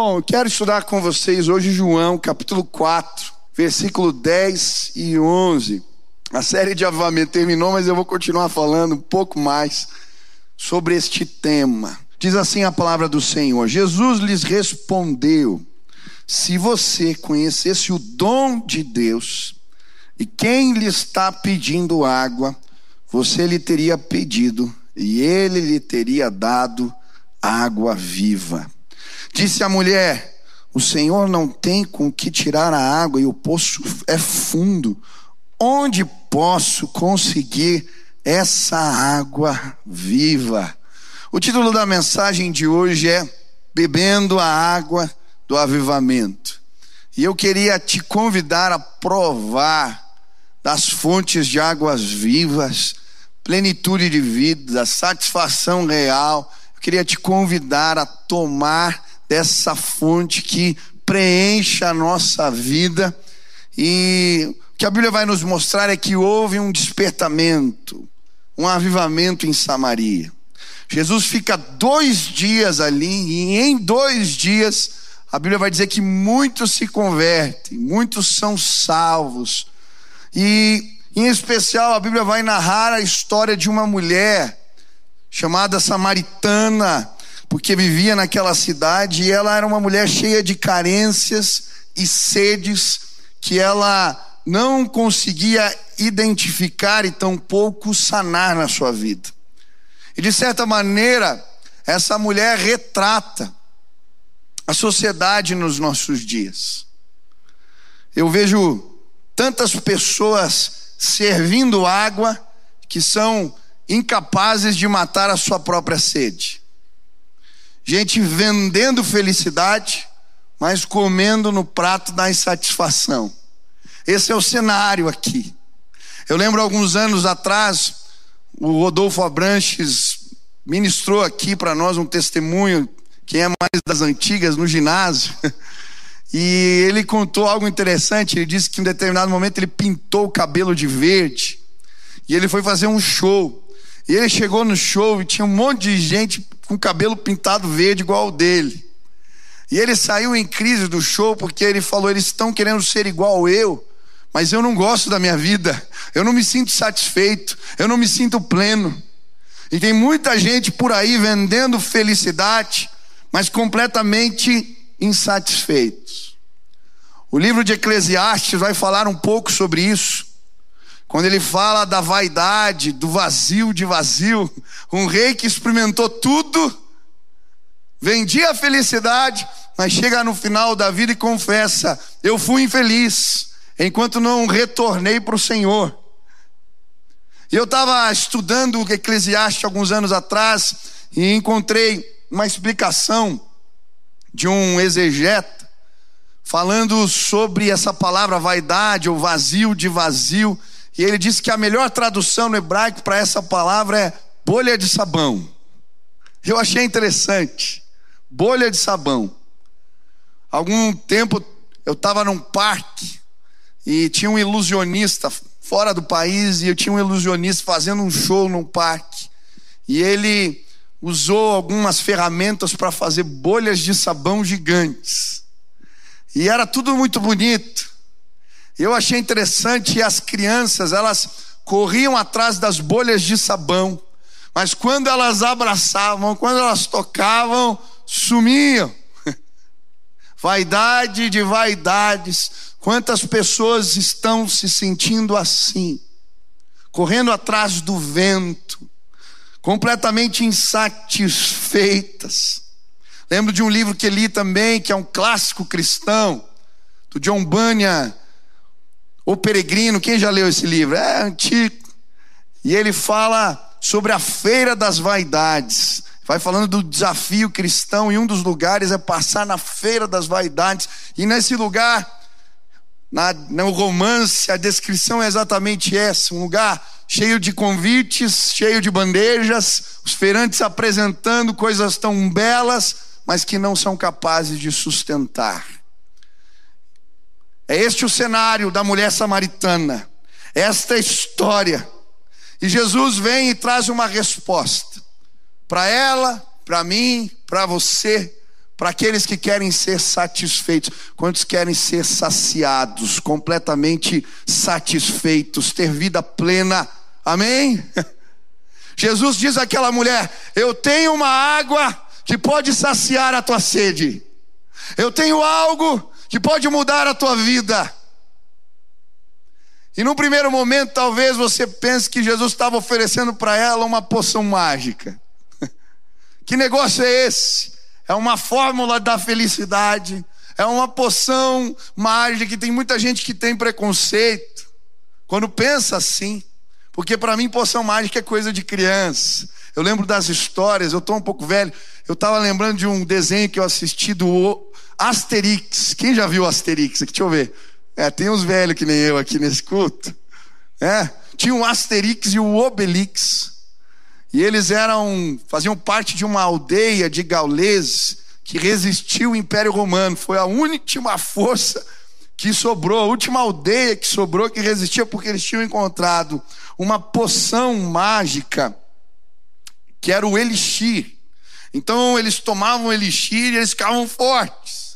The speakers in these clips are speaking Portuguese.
Bom, eu quero estudar com vocês hoje João, capítulo 4, versículo 10 e 11. A série de avivamento terminou, mas eu vou continuar falando um pouco mais sobre este tema. Diz assim a palavra do Senhor: Jesus lhes respondeu: Se você conhecesse o dom de Deus e quem lhe está pedindo água, você lhe teria pedido e ele lhe teria dado água viva. Disse a mulher: O Senhor não tem com que tirar a água e o poço é fundo. Onde posso conseguir essa água viva? O título da mensagem de hoje é Bebendo a Água do Avivamento. E eu queria te convidar a provar das fontes de águas vivas, plenitude de vida, satisfação real. Eu queria te convidar a tomar dessa fonte que preenche a nossa vida. E o que a Bíblia vai nos mostrar é que houve um despertamento, um avivamento em Samaria. Jesus fica dois dias ali, e em dois dias, a Bíblia vai dizer que muitos se convertem, muitos são salvos. E, em especial, a Bíblia vai narrar a história de uma mulher chamada Samaritana, porque vivia naquela cidade e ela era uma mulher cheia de carências e sedes que ela não conseguia identificar e tampouco sanar na sua vida. E de certa maneira, essa mulher retrata a sociedade nos nossos dias. Eu vejo tantas pessoas servindo água que são incapazes de matar a sua própria sede gente vendendo felicidade, mas comendo no prato da insatisfação. Esse é o cenário aqui. Eu lembro alguns anos atrás, o Rodolfo Abranches ministrou aqui para nós um testemunho, quem é mais das antigas, no ginásio. E ele contou algo interessante. Ele disse que em determinado momento ele pintou o cabelo de verde. E ele foi fazer um show. E ele chegou no show e tinha um monte de gente com cabelo pintado verde igual ao dele. E ele saiu em crise do show porque ele falou: eles estão querendo ser igual eu, mas eu não gosto da minha vida, eu não me sinto satisfeito, eu não me sinto pleno. E tem muita gente por aí vendendo felicidade, mas completamente insatisfeitos. O livro de Eclesiastes vai falar um pouco sobre isso. Quando ele fala da vaidade, do vazio de vazio, um rei que experimentou tudo, vendia a felicidade, mas chega no final da vida e confessa: Eu fui infeliz, enquanto não retornei para o Senhor. Eu estava estudando o Eclesiastes alguns anos atrás e encontrei uma explicação de um exegeta falando sobre essa palavra vaidade ou vazio de vazio e ele disse que a melhor tradução no hebraico para essa palavra é bolha de sabão. Eu achei interessante. Bolha de sabão. Algum tempo eu estava num parque e tinha um ilusionista fora do país e eu tinha um ilusionista fazendo um show num parque. E ele usou algumas ferramentas para fazer bolhas de sabão gigantes. E era tudo muito bonito. Eu achei interessante as crianças, elas corriam atrás das bolhas de sabão, mas quando elas abraçavam, quando elas tocavam, sumiam. Vaidade de vaidades. Quantas pessoas estão se sentindo assim, correndo atrás do vento, completamente insatisfeitas. Lembro de um livro que li também, que é um clássico cristão, do John Bunyan, o Peregrino, quem já leu esse livro? É antigo. E ele fala sobre a feira das vaidades. Vai falando do desafio cristão, e um dos lugares é passar na feira das vaidades. E nesse lugar, na, no romance, a descrição é exatamente essa: um lugar cheio de convites, cheio de bandejas, os feirantes apresentando coisas tão belas, mas que não são capazes de sustentar. É este o cenário da mulher samaritana. Esta é história. E Jesus vem e traz uma resposta para ela, para mim, para você, para aqueles que querem ser satisfeitos. Quantos querem ser saciados, completamente satisfeitos, ter vida plena? Amém? Jesus diz àquela mulher: Eu tenho uma água que pode saciar a tua sede. Eu tenho algo que pode mudar a tua vida. E no primeiro momento, talvez você pense que Jesus estava oferecendo para ela uma poção mágica. que negócio é esse? É uma fórmula da felicidade, é uma poção mágica que tem muita gente que tem preconceito quando pensa assim. Porque para mim poção mágica é coisa de criança. Eu lembro das histórias, eu estou um pouco velho. Eu estava lembrando de um desenho que eu assisti do Asterix. Quem já viu Asterix? Deixa eu ver. É, tem uns velhos que nem eu aqui nesse culto. É, tinha o Asterix e o Obelix. E eles eram, faziam parte de uma aldeia de gauleses que resistiu ao Império Romano. Foi a última força que sobrou, a última aldeia que sobrou que resistia porque eles tinham encontrado uma poção mágica que era o elixir. Então eles tomavam elixir e eles ficavam fortes.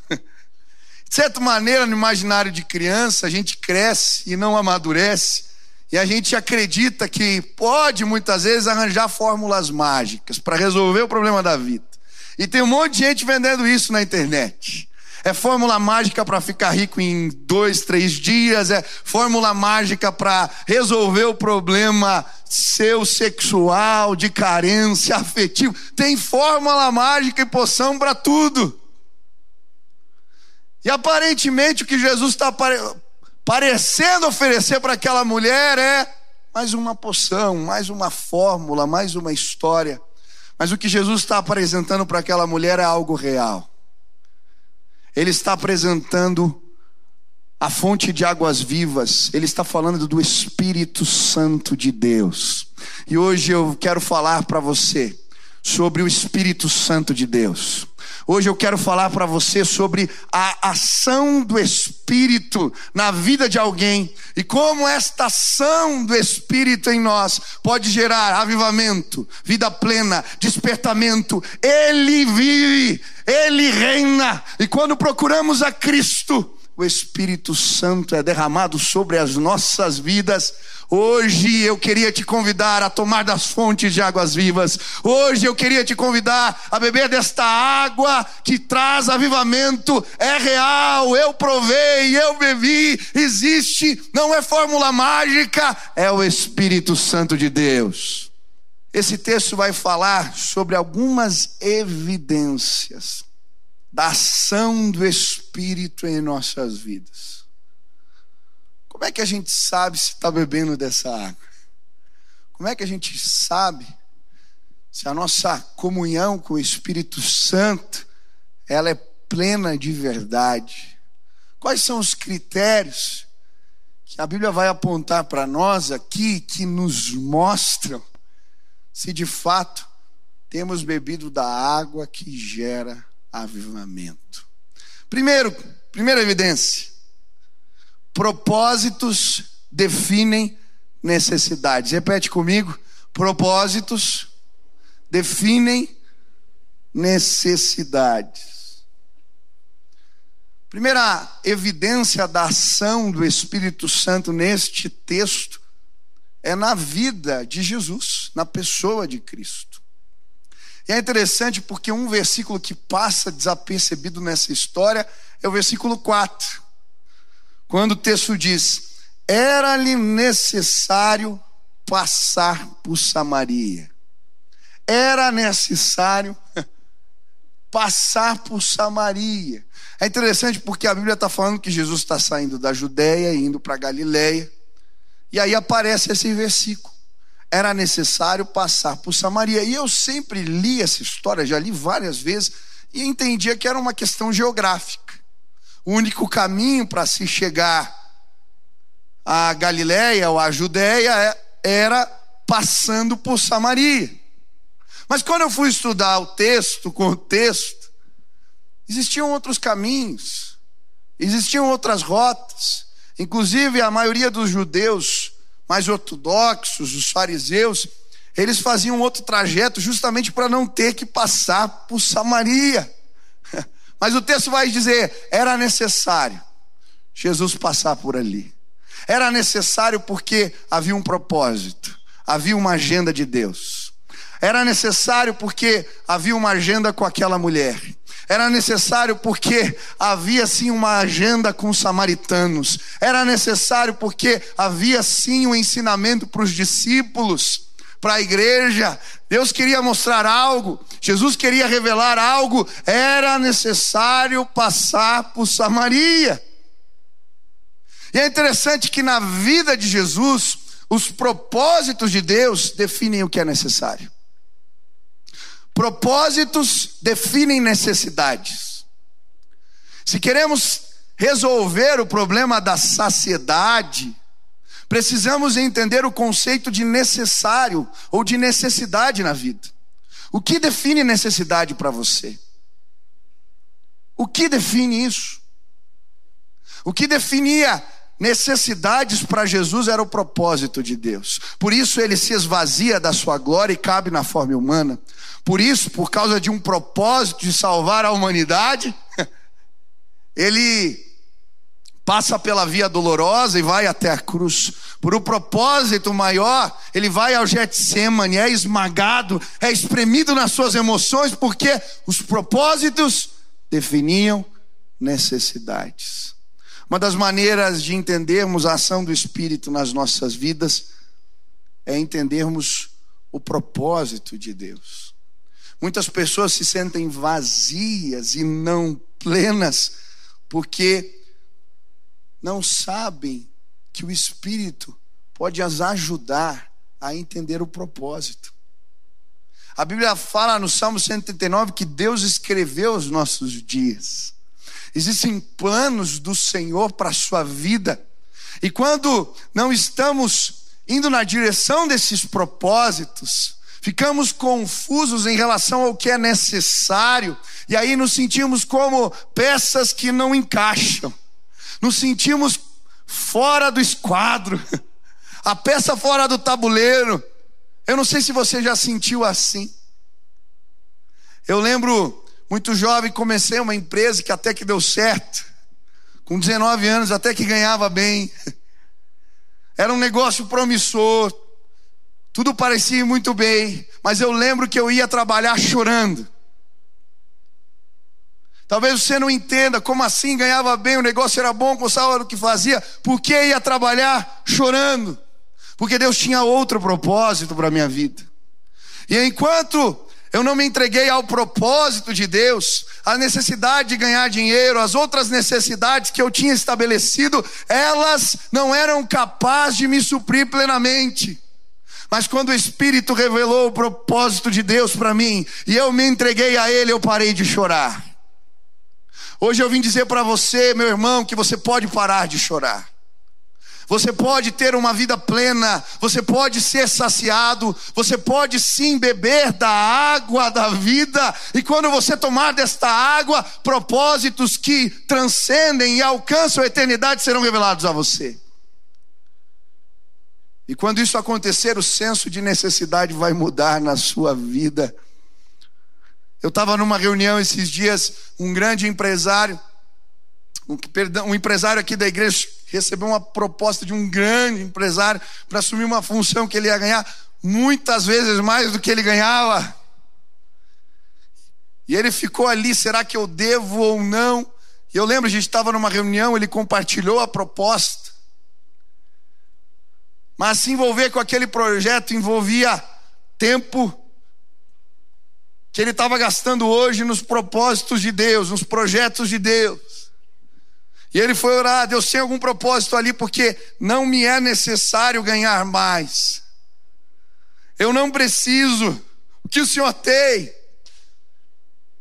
De certa maneira, no imaginário de criança, a gente cresce e não amadurece, e a gente acredita que pode muitas vezes arranjar fórmulas mágicas para resolver o problema da vida. E tem um monte de gente vendendo isso na internet. É fórmula mágica para ficar rico em dois, três dias. É fórmula mágica para resolver o problema seu sexual, de carência, afetivo. Tem fórmula mágica e poção para tudo. E aparentemente o que Jesus está pare... parecendo oferecer para aquela mulher é mais uma poção, mais uma fórmula, mais uma história. Mas o que Jesus está apresentando para aquela mulher é algo real. Ele está apresentando a fonte de águas vivas, ele está falando do Espírito Santo de Deus. E hoje eu quero falar para você sobre o Espírito Santo de Deus. Hoje eu quero falar para você sobre a ação do Espírito na vida de alguém e como esta ação do Espírito em nós pode gerar avivamento, vida plena, despertamento. Ele vive, ele reina. E quando procuramos a Cristo, o Espírito Santo é derramado sobre as nossas vidas. Hoje eu queria te convidar a tomar das fontes de águas vivas. Hoje eu queria te convidar a beber desta água que traz avivamento. É real, eu provei, eu bebi. Existe, não é fórmula mágica, é o Espírito Santo de Deus. Esse texto vai falar sobre algumas evidências da ação do Espírito em nossas vidas. Como é que a gente sabe se está bebendo dessa água? Como é que a gente sabe se a nossa comunhão com o Espírito Santo ela é plena de verdade? Quais são os critérios que a Bíblia vai apontar para nós aqui que nos mostram se de fato temos bebido da água que gera avivamento. Primeiro, primeira evidência: propósitos definem necessidades. Repete comigo: propósitos definem necessidades. Primeira evidência da ação do Espírito Santo neste texto é na vida de Jesus, na pessoa de Cristo. E é interessante porque um versículo que passa desapercebido nessa história é o versículo 4. Quando o texto diz: Era-lhe necessário passar por Samaria. Era necessário passar por Samaria. É interessante porque a Bíblia está falando que Jesus está saindo da Judéia e indo para Galiléia. E aí aparece esse versículo era necessário passar por Samaria. E eu sempre li essa história, já li várias vezes, e entendia que era uma questão geográfica. O único caminho para se chegar à Galiléia ou à Judéia é, era passando por Samaria. Mas quando eu fui estudar o texto, o texto, existiam outros caminhos, existiam outras rotas. Inclusive, a maioria dos judeus mais ortodoxos, os fariseus, eles faziam outro trajeto justamente para não ter que passar por Samaria. Mas o texto vai dizer: era necessário Jesus passar por ali. Era necessário porque havia um propósito, havia uma agenda de Deus. Era necessário porque havia uma agenda com aquela mulher. Era necessário porque havia sim uma agenda com os samaritanos. Era necessário porque havia sim um ensinamento para os discípulos, para a igreja. Deus queria mostrar algo, Jesus queria revelar algo. Era necessário passar por Samaria. E é interessante que na vida de Jesus, os propósitos de Deus definem o que é necessário. Propósitos definem necessidades. Se queremos resolver o problema da saciedade, precisamos entender o conceito de necessário ou de necessidade na vida. O que define necessidade para você? O que define isso? O que definia necessidades para Jesus era o propósito de Deus. Por isso ele se esvazia da sua glória e cabe na forma humana. Por isso, por causa de um propósito de salvar a humanidade, ele passa pela via dolorosa e vai até a cruz. Por um propósito maior, ele vai ao Getsemane, é esmagado, é espremido nas suas emoções, porque os propósitos definiam necessidades. Uma das maneiras de entendermos a ação do Espírito nas nossas vidas é entendermos o propósito de Deus. Muitas pessoas se sentem vazias e não plenas porque não sabem que o Espírito pode as ajudar a entender o propósito. A Bíblia fala no Salmo 139 que Deus escreveu os nossos dias. Existem planos do Senhor para a sua vida. E quando não estamos indo na direção desses propósitos, ficamos confusos em relação ao que é necessário, e aí nos sentimos como peças que não encaixam, nos sentimos fora do esquadro, a peça fora do tabuleiro. Eu não sei se você já sentiu assim. Eu lembro, muito jovem, comecei uma empresa que até que deu certo, com 19 anos, até que ganhava bem. Era um negócio promissor, tudo parecia muito bem, mas eu lembro que eu ia trabalhar chorando. Talvez você não entenda como assim ganhava bem, o negócio era bom, gostava do que fazia, por que ia trabalhar chorando? Porque Deus tinha outro propósito para a minha vida. E enquanto eu não me entreguei ao propósito de Deus, a necessidade de ganhar dinheiro, as outras necessidades que eu tinha estabelecido, elas não eram capazes de me suprir plenamente. Mas quando o Espírito revelou o propósito de Deus para mim e eu me entreguei a Ele, eu parei de chorar. Hoje eu vim dizer para você, meu irmão, que você pode parar de chorar. Você pode ter uma vida plena, você pode ser saciado, você pode sim beber da água da vida, e quando você tomar desta água, propósitos que transcendem e alcançam a eternidade serão revelados a você. E quando isso acontecer, o senso de necessidade vai mudar na sua vida. Eu estava numa reunião esses dias, um grande empresário, um, perdão, um empresário aqui da igreja recebeu uma proposta de um grande empresário para assumir uma função que ele ia ganhar muitas vezes mais do que ele ganhava. E ele ficou ali, será que eu devo ou não? E eu lembro, a gente estava numa reunião, ele compartilhou a proposta. Mas se envolver com aquele projeto envolvia tempo que ele estava gastando hoje nos propósitos de Deus, nos projetos de Deus. E ele foi orar, Deus tem algum propósito ali, porque não me é necessário ganhar mais. Eu não preciso. O que o Senhor tem?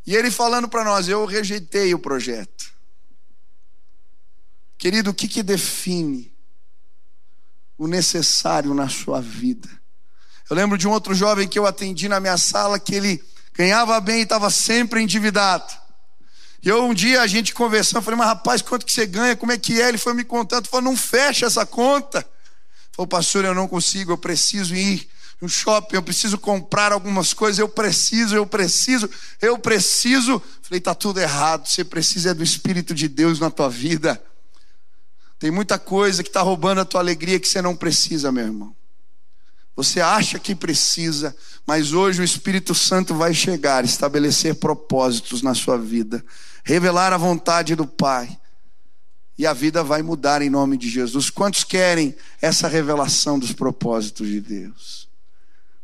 E ele falando para nós, eu rejeitei o projeto. Querido, o que, que define o necessário na sua vida. Eu lembro de um outro jovem que eu atendi na minha sala que ele ganhava bem e estava sempre endividado. E eu um dia a gente conversando, falei, mas rapaz, quanto que você ganha? Como é que é? Ele foi me contando, falou, não fecha essa conta. Falou, pastor, eu não consigo, eu preciso ir no shopping, eu preciso comprar algumas coisas, eu preciso, eu preciso, eu preciso. Falei, está tudo errado. Você precisa é do Espírito de Deus na tua vida. Tem muita coisa que está roubando a tua alegria que você não precisa, meu irmão. Você acha que precisa, mas hoje o Espírito Santo vai chegar, estabelecer propósitos na sua vida, revelar a vontade do Pai. E a vida vai mudar em nome de Jesus. Quantos querem essa revelação dos propósitos de Deus?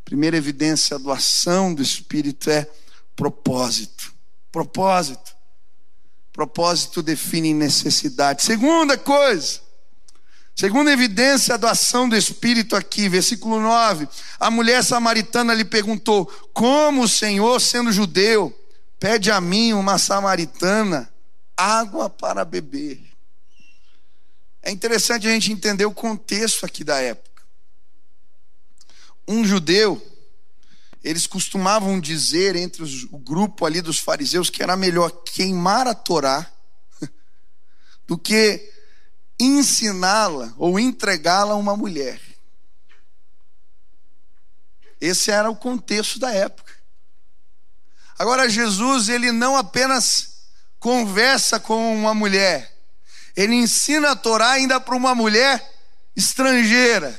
Primeira evidência da ação do Espírito é propósito. Propósito. Propósito define necessidade. Segunda coisa, segunda evidência da ação do Espírito aqui, versículo 9. A mulher samaritana lhe perguntou: Como o Senhor, sendo judeu, pede a mim, uma samaritana, água para beber? É interessante a gente entender o contexto aqui da época. Um judeu eles costumavam dizer entre os, o grupo ali dos fariseus que era melhor queimar a Torá do que ensiná-la ou entregá-la a uma mulher. Esse era o contexto da época. Agora Jesus, ele não apenas conversa com uma mulher, ele ensina a Torá ainda para uma mulher estrangeira,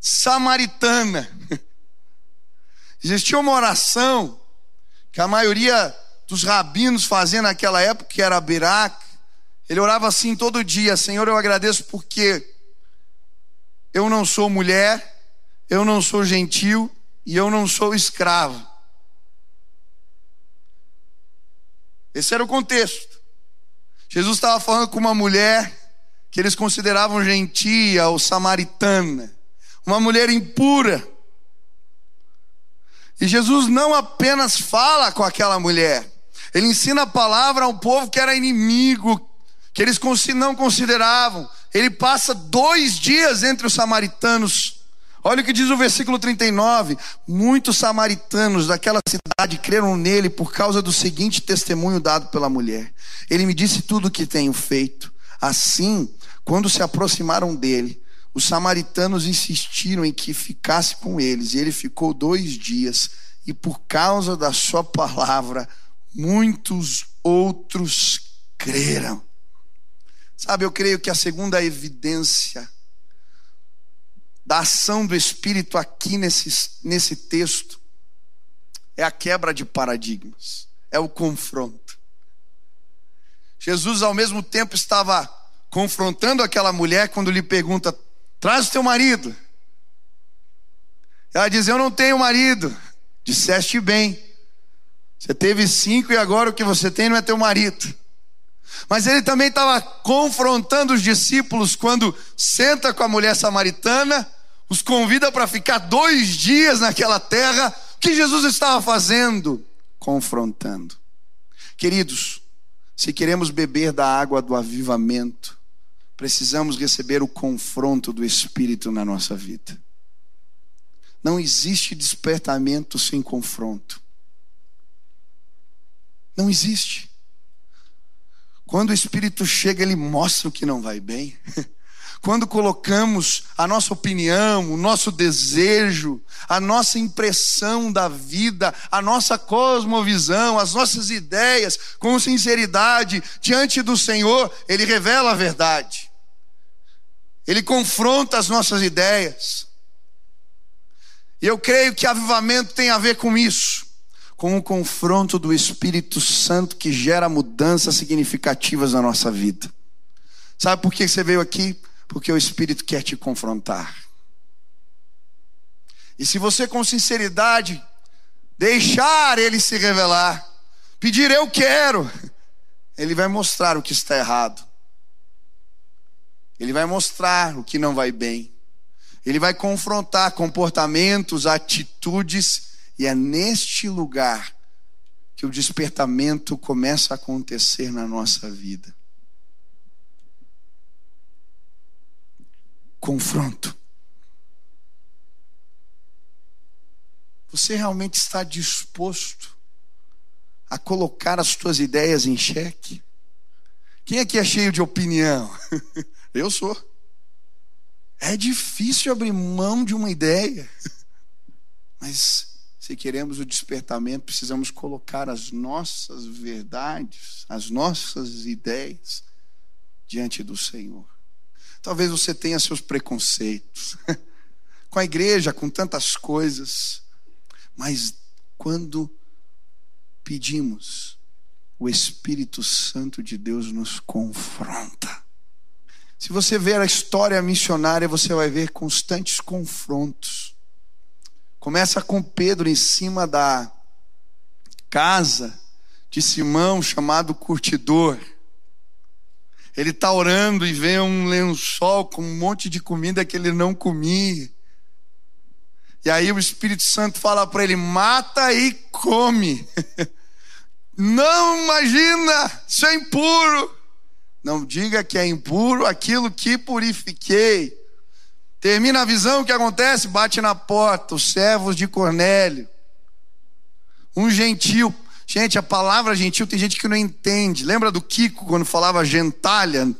samaritana. Existia uma oração que a maioria dos rabinos faziam naquela época, que era Birac. Ele orava assim todo dia: Senhor, eu agradeço porque eu não sou mulher, eu não sou gentil e eu não sou escravo. Esse era o contexto. Jesus estava falando com uma mulher que eles consideravam gentia ou samaritana, uma mulher impura. E Jesus não apenas fala com aquela mulher, ele ensina a palavra a um povo que era inimigo, que eles não consideravam. Ele passa dois dias entre os samaritanos. Olha o que diz o versículo 39: Muitos samaritanos daquela cidade creram nele por causa do seguinte testemunho dado pela mulher. Ele me disse tudo o que tenho feito. Assim, quando se aproximaram dele, os samaritanos insistiram em que ficasse com eles, e ele ficou dois dias, e por causa da sua palavra, muitos outros creram. Sabe, eu creio que a segunda evidência da ação do Espírito aqui nesse, nesse texto é a quebra de paradigmas, é o confronto. Jesus, ao mesmo tempo, estava confrontando aquela mulher quando lhe pergunta: Traz o teu marido. Ela diz: Eu não tenho marido. Disseste bem. Você teve cinco e agora o que você tem não é teu marido. Mas ele também estava confrontando os discípulos quando senta com a mulher samaritana, os convida para ficar dois dias naquela terra. O que Jesus estava fazendo? Confrontando. Queridos, se queremos beber da água do avivamento, precisamos receber o confronto do Espírito na nossa vida. Não existe despertamento sem confronto. Não existe. Quando o Espírito chega, ele mostra o que não vai bem. Quando colocamos a nossa opinião, o nosso desejo, a nossa impressão da vida, a nossa cosmovisão, as nossas ideias com sinceridade diante do Senhor, Ele revela a verdade. Ele confronta as nossas ideias. E eu creio que avivamento tem a ver com isso, com o confronto do Espírito Santo que gera mudanças significativas na nossa vida. Sabe por que você veio aqui? Porque o Espírito quer te confrontar. E se você com sinceridade deixar ele se revelar, pedir eu quero, ele vai mostrar o que está errado. Ele vai mostrar o que não vai bem. Ele vai confrontar comportamentos, atitudes, e é neste lugar que o despertamento começa a acontecer na nossa vida. Confronto. Você realmente está disposto a colocar as suas ideias em xeque? Quem aqui é cheio de opinião? Eu sou. É difícil abrir mão de uma ideia. Mas se queremos o despertamento, precisamos colocar as nossas verdades, as nossas ideias diante do Senhor. Talvez você tenha seus preconceitos com a igreja, com tantas coisas, mas quando pedimos, o Espírito Santo de Deus nos confronta. Se você ver a história missionária, você vai ver constantes confrontos. Começa com Pedro em cima da casa de Simão, chamado curtidor. Ele está orando e vê um lençol com um monte de comida que ele não comia. E aí o Espírito Santo fala para ele: mata e come. Não imagina, isso é impuro. Não diga que é impuro aquilo que purifiquei. Termina a visão, o que acontece? Bate na porta, os servos de Cornélio. Um gentil. Gente, a palavra gentil tem gente que não entende. Lembra do Kiko quando falava gentalha?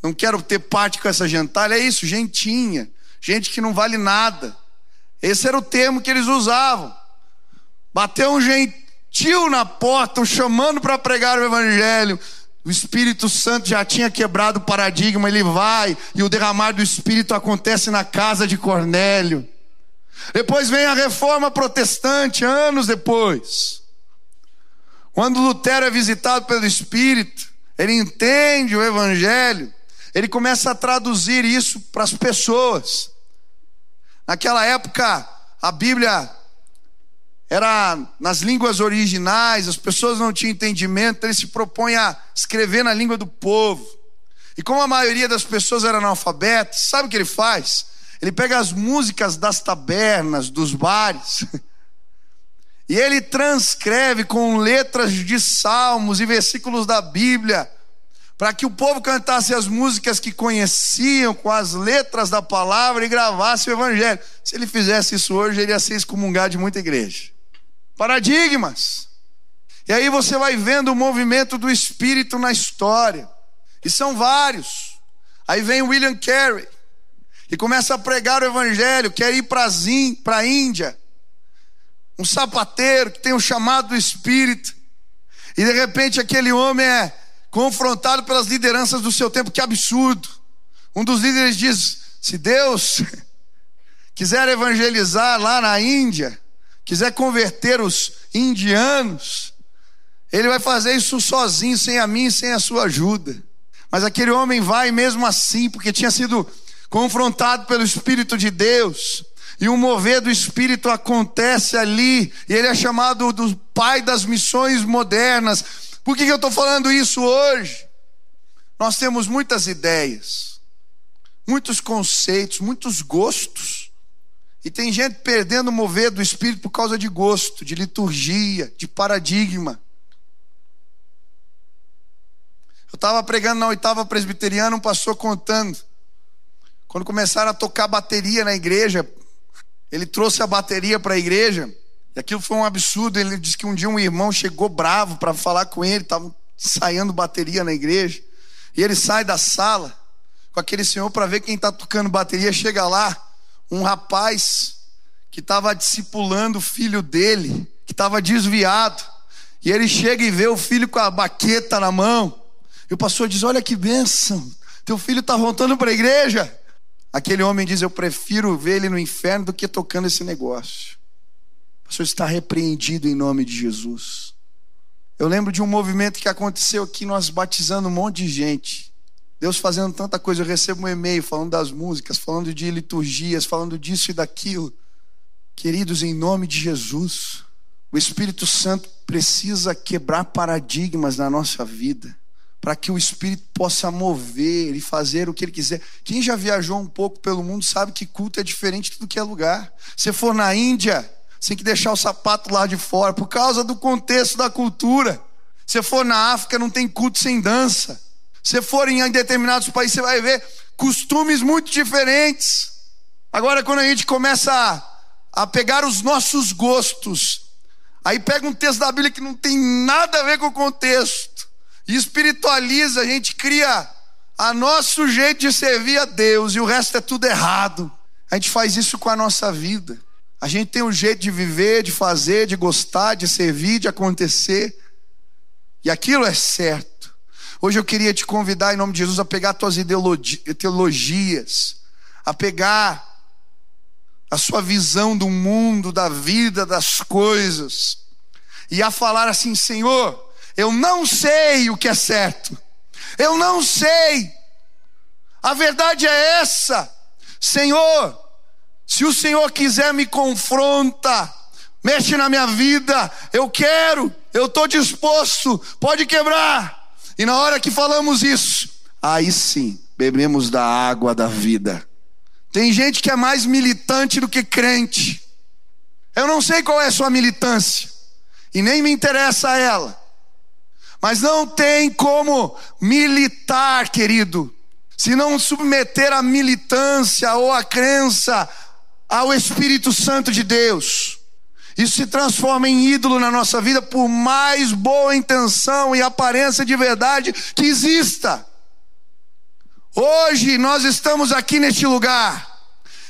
Não quero ter parte com essa gentalha. É isso, gentinha. Gente que não vale nada. Esse era o termo que eles usavam. Bateu um gentil na porta, um chamando para pregar o evangelho. O Espírito Santo já tinha quebrado o paradigma, ele vai e o derramar do Espírito acontece na casa de Cornélio. Depois vem a reforma protestante, anos depois. Quando Lutero é visitado pelo Espírito, ele entende o Evangelho, ele começa a traduzir isso para as pessoas. Naquela época, a Bíblia era nas línguas originais, as pessoas não tinham entendimento, ele se propõe a escrever na língua do povo. E como a maioria das pessoas era analfabetas, sabe o que ele faz? Ele pega as músicas das tabernas, dos bares, e ele transcreve com letras de salmos e versículos da Bíblia, para que o povo cantasse as músicas que conheciam com as letras da palavra e gravasse o evangelho. Se ele fizesse isso hoje, ele ia ser excomungado de muita igreja paradigmas. E aí você vai vendo o movimento do Espírito na história. E são vários. Aí vem William Carey, e começa a pregar o Evangelho, quer ir para a Índia. Um sapateiro que tem o um chamado do Espírito. E de repente aquele homem é confrontado pelas lideranças do seu tempo, que absurdo. Um dos líderes diz: se Deus quiser evangelizar lá na Índia, quiser converter os indianos, ele vai fazer isso sozinho, sem a mim, sem a sua ajuda. Mas aquele homem vai mesmo assim, porque tinha sido confrontado pelo Espírito de Deus. E o mover do Espírito acontece ali, e ele é chamado do pai das missões modernas. Por que, que eu estou falando isso hoje? Nós temos muitas ideias, muitos conceitos, muitos gostos. E tem gente perdendo o mover do espírito por causa de gosto, de liturgia, de paradigma. Eu estava pregando na oitava presbiteriana, um pastor contando. Quando começaram a tocar bateria na igreja, ele trouxe a bateria para a igreja, e aquilo foi um absurdo. Ele disse que um dia um irmão chegou bravo para falar com ele, estava ensaiando bateria na igreja, e ele sai da sala com aquele senhor para ver quem está tocando bateria, chega lá um rapaz que estava discipulando o filho dele, que estava desviado. E ele chega e vê o filho com a baqueta na mão. E o pastor diz: Olha que bênção, teu filho está voltando para a igreja. Aquele homem diz: Eu prefiro ver ele no inferno do que tocando esse negócio. O pastor está repreendido em nome de Jesus. Eu lembro de um movimento que aconteceu aqui, nós batizando um monte de gente. Deus fazendo tanta coisa, eu recebo um e-mail falando das músicas, falando de liturgias, falando disso e daquilo. Queridos, em nome de Jesus, o Espírito Santo precisa quebrar paradigmas na nossa vida, para que o Espírito possa mover e fazer o que ele quiser. Quem já viajou um pouco pelo mundo sabe que culto é diferente tudo que é lugar. Se for na Índia, você tem que deixar o sapato lá de fora, por causa do contexto da cultura. Se for na África, não tem culto sem dança. Se for em determinados países, você vai ver costumes muito diferentes. Agora, quando a gente começa a, a pegar os nossos gostos, aí pega um texto da Bíblia que não tem nada a ver com o contexto, e espiritualiza, a gente cria a nosso jeito de servir a Deus, e o resto é tudo errado. A gente faz isso com a nossa vida. A gente tem um jeito de viver, de fazer, de gostar, de servir, de acontecer. E aquilo é certo. Hoje eu queria te convidar, em nome de Jesus, a pegar tuas ideologias, a pegar a sua visão do mundo, da vida, das coisas, e a falar assim: Senhor, eu não sei o que é certo, eu não sei, a verdade é essa, Senhor, se o Senhor quiser me confronta, mexe na minha vida, eu quero, eu estou disposto, pode quebrar. E na hora que falamos isso, aí sim, bebemos da água da vida. Tem gente que é mais militante do que crente. Eu não sei qual é a sua militância, e nem me interessa ela. Mas não tem como militar, querido, se não submeter a militância ou a crença ao Espírito Santo de Deus. Isso se transforma em ídolo na nossa vida, por mais boa intenção e aparência de verdade que exista. Hoje nós estamos aqui neste lugar.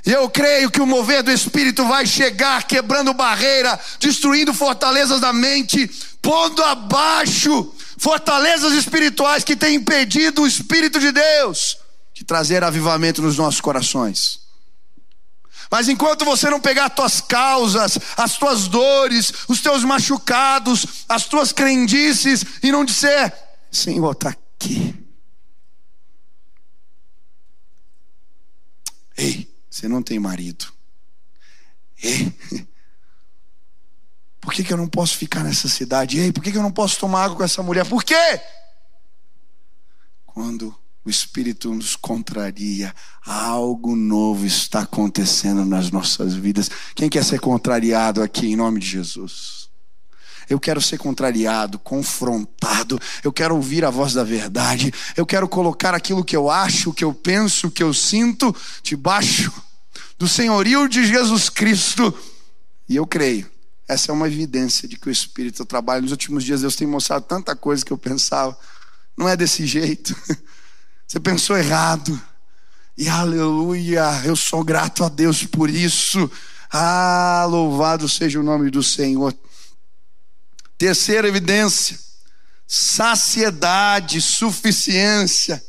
E eu creio que o mover do Espírito vai chegar quebrando barreira, destruindo fortalezas da mente, pondo abaixo fortalezas espirituais que têm impedido o Espírito de Deus de trazer avivamento nos nossos corações. Mas enquanto você não pegar as tuas causas, as tuas dores, os teus machucados, as tuas crendices e não disser, Senhor, está aqui. Ei, você não tem marido. Ei, por que, que eu não posso ficar nessa cidade? Ei, por que, que eu não posso tomar água com essa mulher? Por quê? O Espírito nos contraria, algo novo está acontecendo nas nossas vidas. Quem quer ser contrariado aqui em nome de Jesus? Eu quero ser contrariado, confrontado. Eu quero ouvir a voz da verdade. Eu quero colocar aquilo que eu acho, o que eu penso, o que eu sinto debaixo do senhorio de Jesus Cristo. E eu creio. Essa é uma evidência de que o Espírito trabalha. Nos últimos dias Deus tem mostrado tanta coisa que eu pensava. Não é desse jeito. Você pensou errado. E aleluia, eu sou grato a Deus por isso. Ah, louvado seja o nome do Senhor. Terceira evidência: saciedade, suficiência.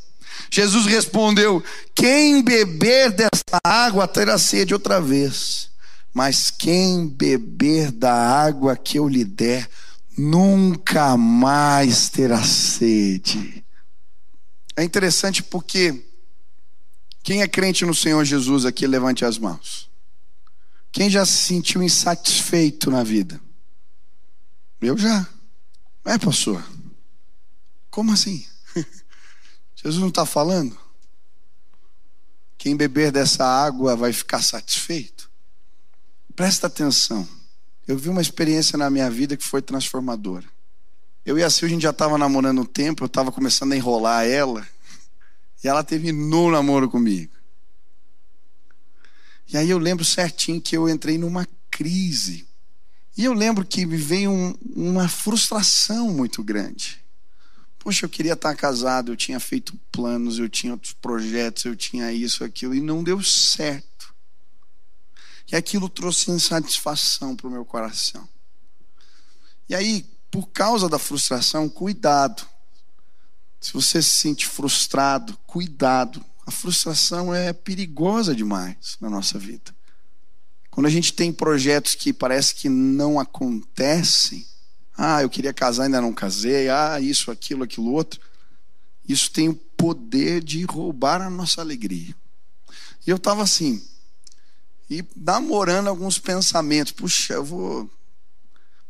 Jesus respondeu: Quem beber desta água terá sede outra vez, mas quem beber da água que eu lhe der, nunca mais terá sede. É interessante porque quem é crente no Senhor Jesus aqui, levante as mãos. Quem já se sentiu insatisfeito na vida? Eu já. É, pastor. Como assim? Jesus não está falando? Quem beber dessa água vai ficar satisfeito? Presta atenção. Eu vi uma experiência na minha vida que foi transformadora. Eu e a Sil, a gente já estava namorando um tempo, eu estava começando a enrolar ela, e ela terminou o namoro comigo. E aí eu lembro certinho que eu entrei numa crise. E eu lembro que me veio um, uma frustração muito grande. Poxa, eu queria estar casado, eu tinha feito planos, eu tinha outros projetos, eu tinha isso, aquilo, e não deu certo. E aquilo trouxe insatisfação para o meu coração. E aí, por causa da frustração, cuidado. Se você se sente frustrado, cuidado. A frustração é perigosa demais na nossa vida. Quando a gente tem projetos que parece que não acontecem, ah, eu queria casar, ainda não casei, ah, isso, aquilo, aquilo outro, isso tem o poder de roubar a nossa alegria. E eu estava assim, e namorando alguns pensamentos, puxa, eu vou,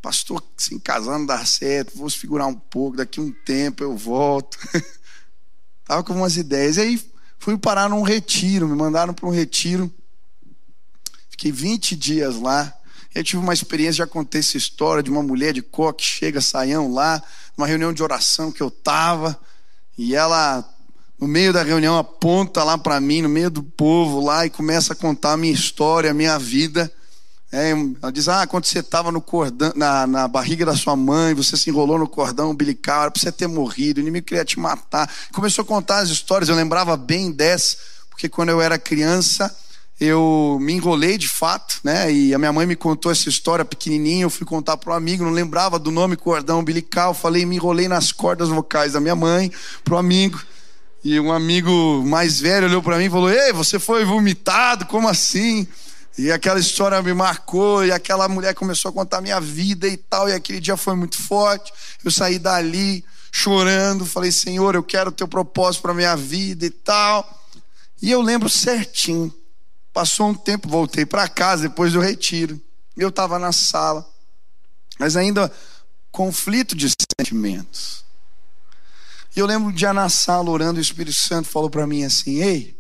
pastor, assim, casando dá certo, vou figurar um pouco, daqui um tempo eu volto. Estava com umas ideias. E aí fui parar num retiro, me mandaram para um retiro Fiquei 20 dias lá. Eu tive uma experiência, já contei essa história de uma mulher de coque, chega, saião lá, numa reunião de oração que eu estava, e ela, no meio da reunião, aponta lá para mim, no meio do povo lá, e começa a contar a minha história, a minha vida. É, ela diz: Ah, quando você estava na, na barriga da sua mãe, você se enrolou no cordão umbilical, era para você ter morrido, o inimigo queria te matar. Começou a contar as histórias, eu lembrava bem dessa, porque quando eu era criança, eu me enrolei de fato, né? E a minha mãe me contou essa história pequenininha. Eu fui contar para um amigo, não lembrava do nome cordão umbilical. Falei, me enrolei nas cordas vocais da minha mãe, pro amigo. E um amigo mais velho olhou para mim e falou: Ei, você foi vomitado? Como assim? E aquela história me marcou. E aquela mulher começou a contar minha vida e tal. E aquele dia foi muito forte. Eu saí dali chorando. Falei: Senhor, eu quero o teu propósito para minha vida e tal. E eu lembro certinho Passou um tempo, voltei para casa depois do retiro. Eu estava na sala, mas ainda conflito de sentimentos. E eu lembro um dia na sala orando, o Espírito Santo falou para mim assim: Ei,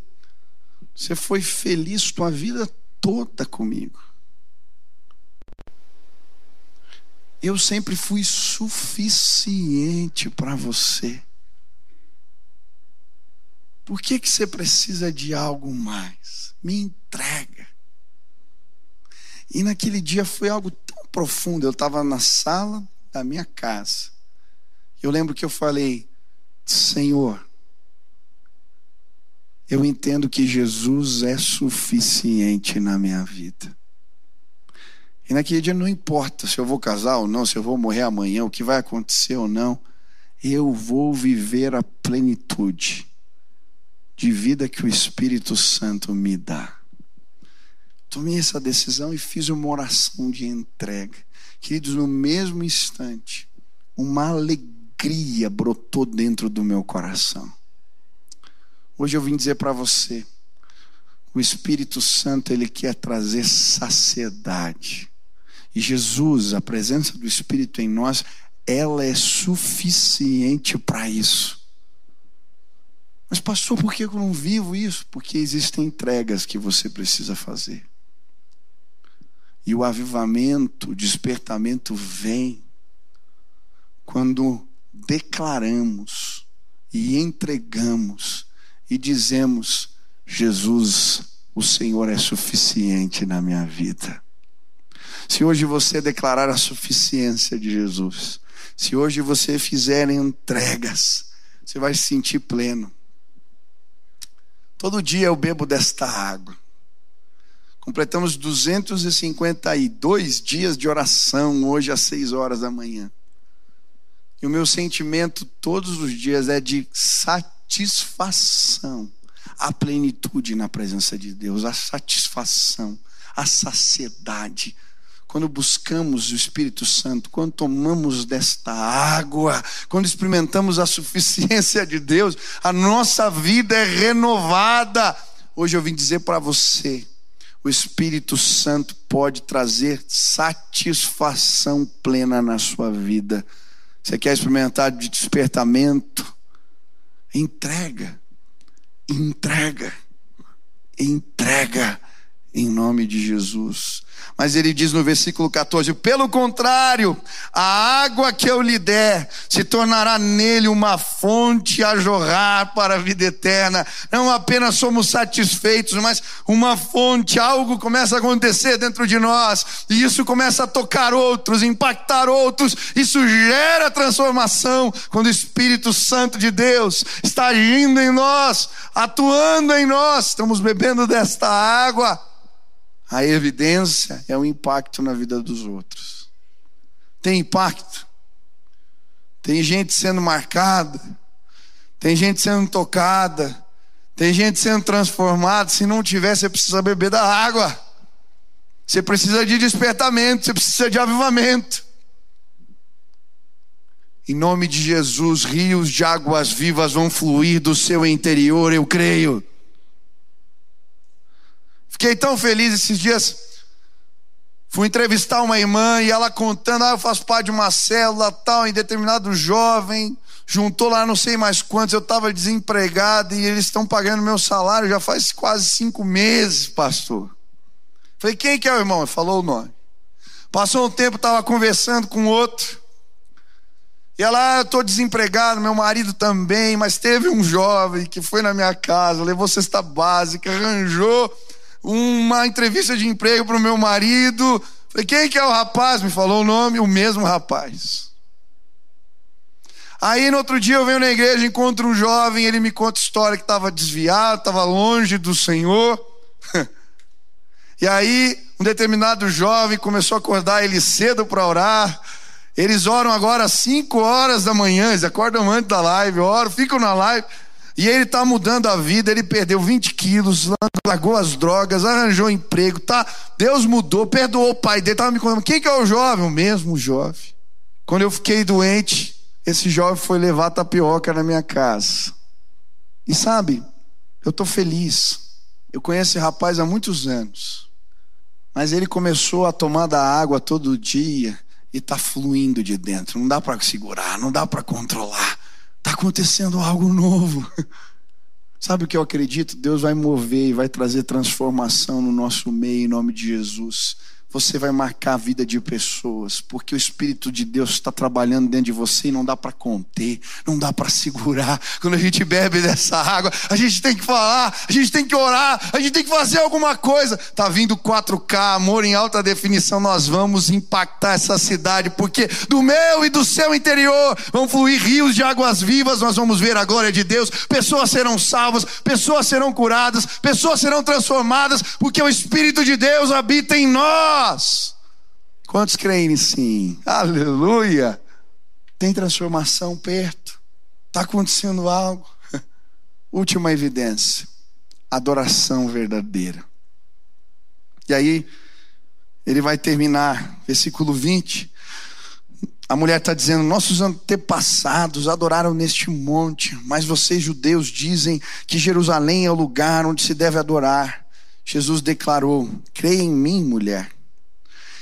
você foi feliz tua vida toda comigo. Eu sempre fui suficiente para você. Por que, que você precisa de algo mais? Me entrega. E naquele dia foi algo tão profundo. Eu estava na sala da minha casa. Eu lembro que eu falei: Senhor, eu entendo que Jesus é suficiente na minha vida. E naquele dia não importa se eu vou casar ou não, se eu vou morrer amanhã, o que vai acontecer ou não, eu vou viver a plenitude de vida que o Espírito Santo me dá. Tomei essa decisão e fiz uma oração de entrega. Queridos, no mesmo instante, uma alegria brotou dentro do meu coração. Hoje eu vim dizer para você, o Espírito Santo ele quer trazer saciedade. E Jesus, a presença do Espírito em nós, ela é suficiente para isso. Mas, pastor, por que eu não vivo isso? Porque existem entregas que você precisa fazer. E o avivamento, o despertamento vem quando declaramos e entregamos e dizemos: Jesus, o Senhor é suficiente na minha vida. Se hoje você declarar a suficiência de Jesus, se hoje você fizer entregas, você vai se sentir pleno. Todo dia eu bebo desta água. Completamos 252 dias de oração hoje às 6 horas da manhã. E o meu sentimento todos os dias é de satisfação, a plenitude na presença de Deus, a satisfação, a saciedade, quando buscamos o Espírito Santo, quando tomamos desta água, quando experimentamos a suficiência de Deus, a nossa vida é renovada. Hoje eu vim dizer para você: o Espírito Santo pode trazer satisfação plena na sua vida. Você quer experimentar de despertamento? Entrega, entrega, entrega em nome de Jesus. Mas ele diz no versículo 14: pelo contrário, a água que eu lhe der se tornará nele uma fonte a jorrar para a vida eterna. Não apenas somos satisfeitos, mas uma fonte, algo começa a acontecer dentro de nós, e isso começa a tocar outros, impactar outros. Isso gera transformação quando o Espírito Santo de Deus está agindo em nós, atuando em nós. Estamos bebendo desta água a evidência é o impacto na vida dos outros. Tem impacto. Tem gente sendo marcada. Tem gente sendo tocada. Tem gente sendo transformada. Se não tiver, você precisa beber da água. Você precisa de despertamento. Você precisa de avivamento. Em nome de Jesus, rios de águas vivas vão fluir do seu interior, eu creio. Fiquei tão feliz esses dias. Fui entrevistar uma irmã e ela contando, ah, eu faço parte de uma célula tal, em determinado jovem, juntou lá não sei mais quantos, eu estava desempregado e eles estão pagando meu salário já faz quase cinco meses, pastor. Falei, quem que é o irmão? Ele falou o nome. Passou um tempo, estava conversando com outro. E ela, ah, eu estou desempregado, meu marido também, mas teve um jovem que foi na minha casa, levou cesta básica, arranjou uma entrevista de emprego para o meu marido. Falei, quem que é o rapaz? Me falou o nome, o mesmo rapaz. Aí no outro dia eu venho na igreja, encontro um jovem, ele me conta história que estava desviado, estava longe do Senhor. E aí, um determinado jovem começou a acordar ele cedo para orar. Eles oram agora às 5 horas da manhã, eles acordam antes da live, oram, ficam na live. E ele está mudando a vida, ele perdeu 20 quilos, largou as drogas, arranjou emprego, tá? Deus mudou, perdoou o pai dele, estava me contando. Quem que é o jovem? O mesmo jovem. Quando eu fiquei doente, esse jovem foi levar tapioca na minha casa. E sabe, eu estou feliz. Eu conheço esse rapaz há muitos anos. Mas ele começou a tomar da água todo dia e está fluindo de dentro. Não dá para segurar, não dá para controlar. Está acontecendo algo novo. Sabe o que eu acredito? Deus vai mover e vai trazer transformação no nosso meio, em nome de Jesus você vai marcar a vida de pessoas, porque o Espírito de Deus está trabalhando dentro de você e não dá para conter, não dá para segurar. Quando a gente bebe dessa água, a gente tem que falar, a gente tem que orar, a gente tem que fazer alguma coisa. Tá vindo 4K, amor em alta definição, nós vamos impactar essa cidade, porque do meu e do seu interior vão fluir rios de águas vivas, nós vamos ver a glória de Deus, pessoas serão salvas, pessoas serão curadas, pessoas serão transformadas, porque o Espírito de Deus habita em nós nós. Quantos creem sim? Aleluia! Tem transformação perto. Está acontecendo algo. Última evidência: adoração verdadeira. E aí, ele vai terminar, versículo 20. A mulher está dizendo: Nossos antepassados adoraram neste monte, mas vocês, judeus, dizem que Jerusalém é o lugar onde se deve adorar. Jesus declarou: Creia em mim, mulher.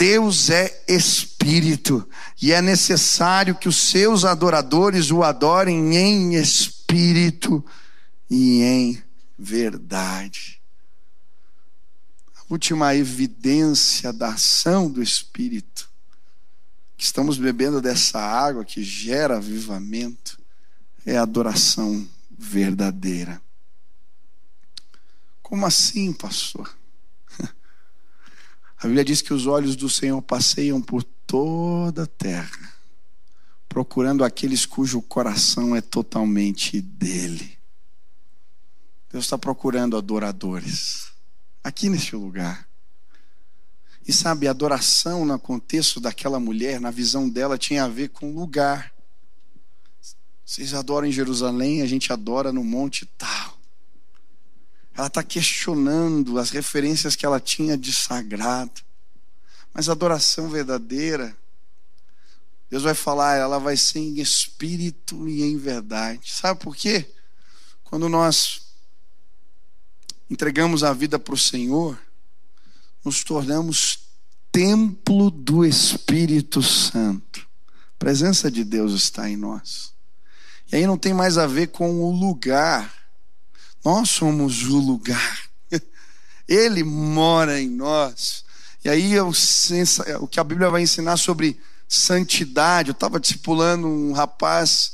Deus é espírito e é necessário que os seus adoradores o adorem em espírito e em verdade. A última evidência da ação do espírito, que estamos bebendo dessa água que gera avivamento, é a adoração verdadeira. Como assim, pastor? A Bíblia diz que os olhos do Senhor passeiam por toda a terra, procurando aqueles cujo coração é totalmente dele. Deus está procurando adoradores aqui neste lugar. E sabe, a adoração no contexto daquela mulher, na visão dela, tinha a ver com lugar. Vocês adoram em Jerusalém, a gente adora no monte tal. Ela está questionando as referências que ela tinha de sagrado. Mas a adoração verdadeira, Deus vai falar, ela vai ser em espírito e em verdade. Sabe por quê? Quando nós entregamos a vida para o Senhor, nos tornamos templo do Espírito Santo. A presença de Deus está em nós. E aí não tem mais a ver com o lugar nós somos o lugar. Ele mora em nós. E aí eu, o que a Bíblia vai ensinar sobre santidade. Eu estava discipulando um rapaz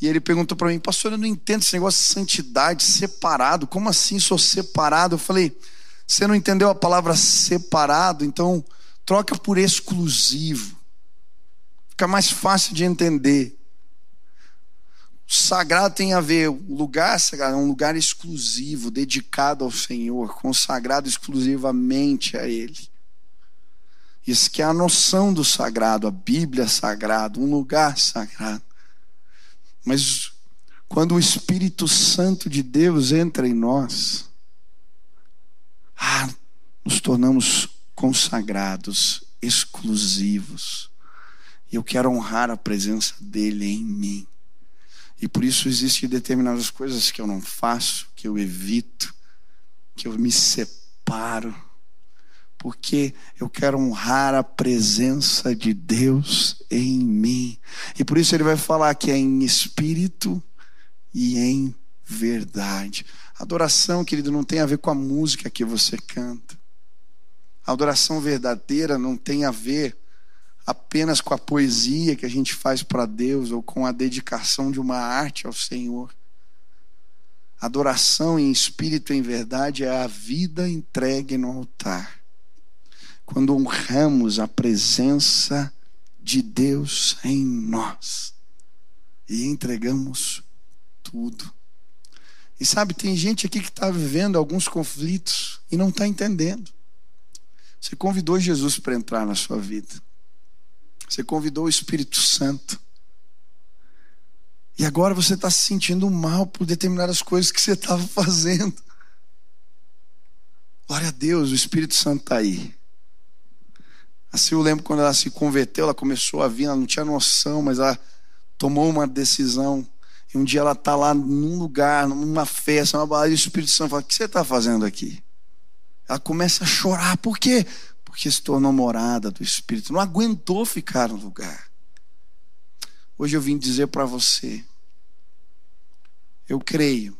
e ele perguntou para mim, pastor, eu não entendo esse negócio de santidade, separado. Como assim sou separado? Eu falei, você não entendeu a palavra separado? Então troca por exclusivo. Fica mais fácil de entender. Sagrado tem a ver, o lugar sagrado é um lugar exclusivo, dedicado ao Senhor, consagrado exclusivamente a Ele. Isso que é a noção do sagrado, a Bíblia sagrada, um lugar sagrado. Mas quando o Espírito Santo de Deus entra em nós, ah, nos tornamos consagrados, exclusivos. E eu quero honrar a presença dele em mim. E por isso existem determinadas coisas que eu não faço, que eu evito, que eu me separo, porque eu quero honrar a presença de Deus em mim. E por isso ele vai falar que é em espírito e em verdade. Adoração, querido, não tem a ver com a música que você canta. A adoração verdadeira não tem a ver apenas com a poesia que a gente faz para Deus ou com a dedicação de uma arte ao Senhor. Adoração em espírito e em verdade é a vida entregue no altar. Quando honramos a presença de Deus em nós e entregamos tudo. E sabe, tem gente aqui que está vivendo alguns conflitos e não está entendendo. Você convidou Jesus para entrar na sua vida. Você convidou o Espírito Santo. E agora você está se sentindo mal por determinadas coisas que você estava fazendo. Glória a Deus, o Espírito Santo está aí. Assim eu lembro quando ela se converteu, ela começou a vir, ela não tinha noção, mas ela tomou uma decisão. E um dia ela está lá num lugar, numa festa, numa balada, e o Espírito Santo fala: O que você está fazendo aqui? Ela começa a chorar. Por quê? Porque se tornou morada do Espírito. Não aguentou ficar no lugar. Hoje eu vim dizer para você: eu creio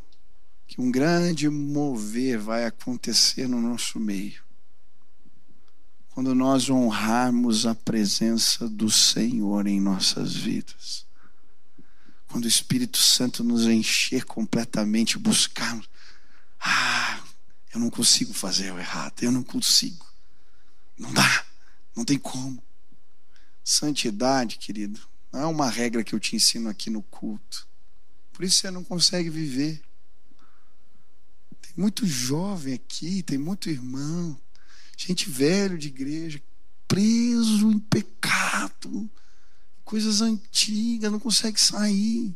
que um grande mover vai acontecer no nosso meio quando nós honrarmos a presença do Senhor em nossas vidas. Quando o Espírito Santo nos encher completamente, buscarmos. Ah, eu não consigo fazer o errado, eu não consigo. Não tem como. Santidade, querido, não é uma regra que eu te ensino aqui no culto. Por isso você não consegue viver. Tem muito jovem aqui, tem muito irmão, gente velho de igreja, preso em pecado, coisas antigas, não consegue sair.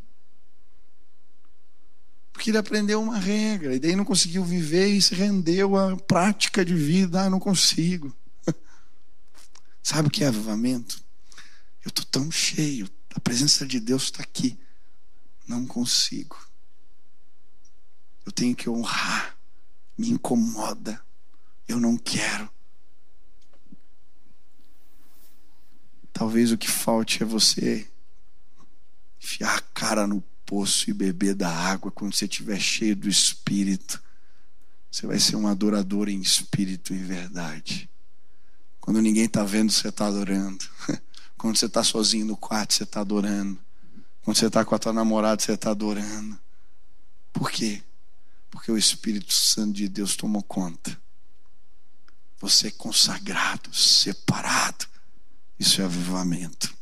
Porque ele aprendeu uma regra, e daí não conseguiu viver e se rendeu à prática de vida. Ah, não consigo. Sabe o que é avivamento? Eu estou tão cheio, a presença de Deus está aqui. Não consigo. Eu tenho que honrar. Me incomoda. Eu não quero. Talvez o que falte é você enfiar a cara no poço e beber da água quando você estiver cheio do Espírito. Você vai ser um adorador em espírito e verdade. Quando ninguém está vendo, você está adorando. Quando você está sozinho no quarto, você está adorando. Quando você está com a tua namorada, você está adorando. Por quê? Porque o Espírito Santo de Deus tomou conta. Você é consagrado, separado. Isso é avivamento.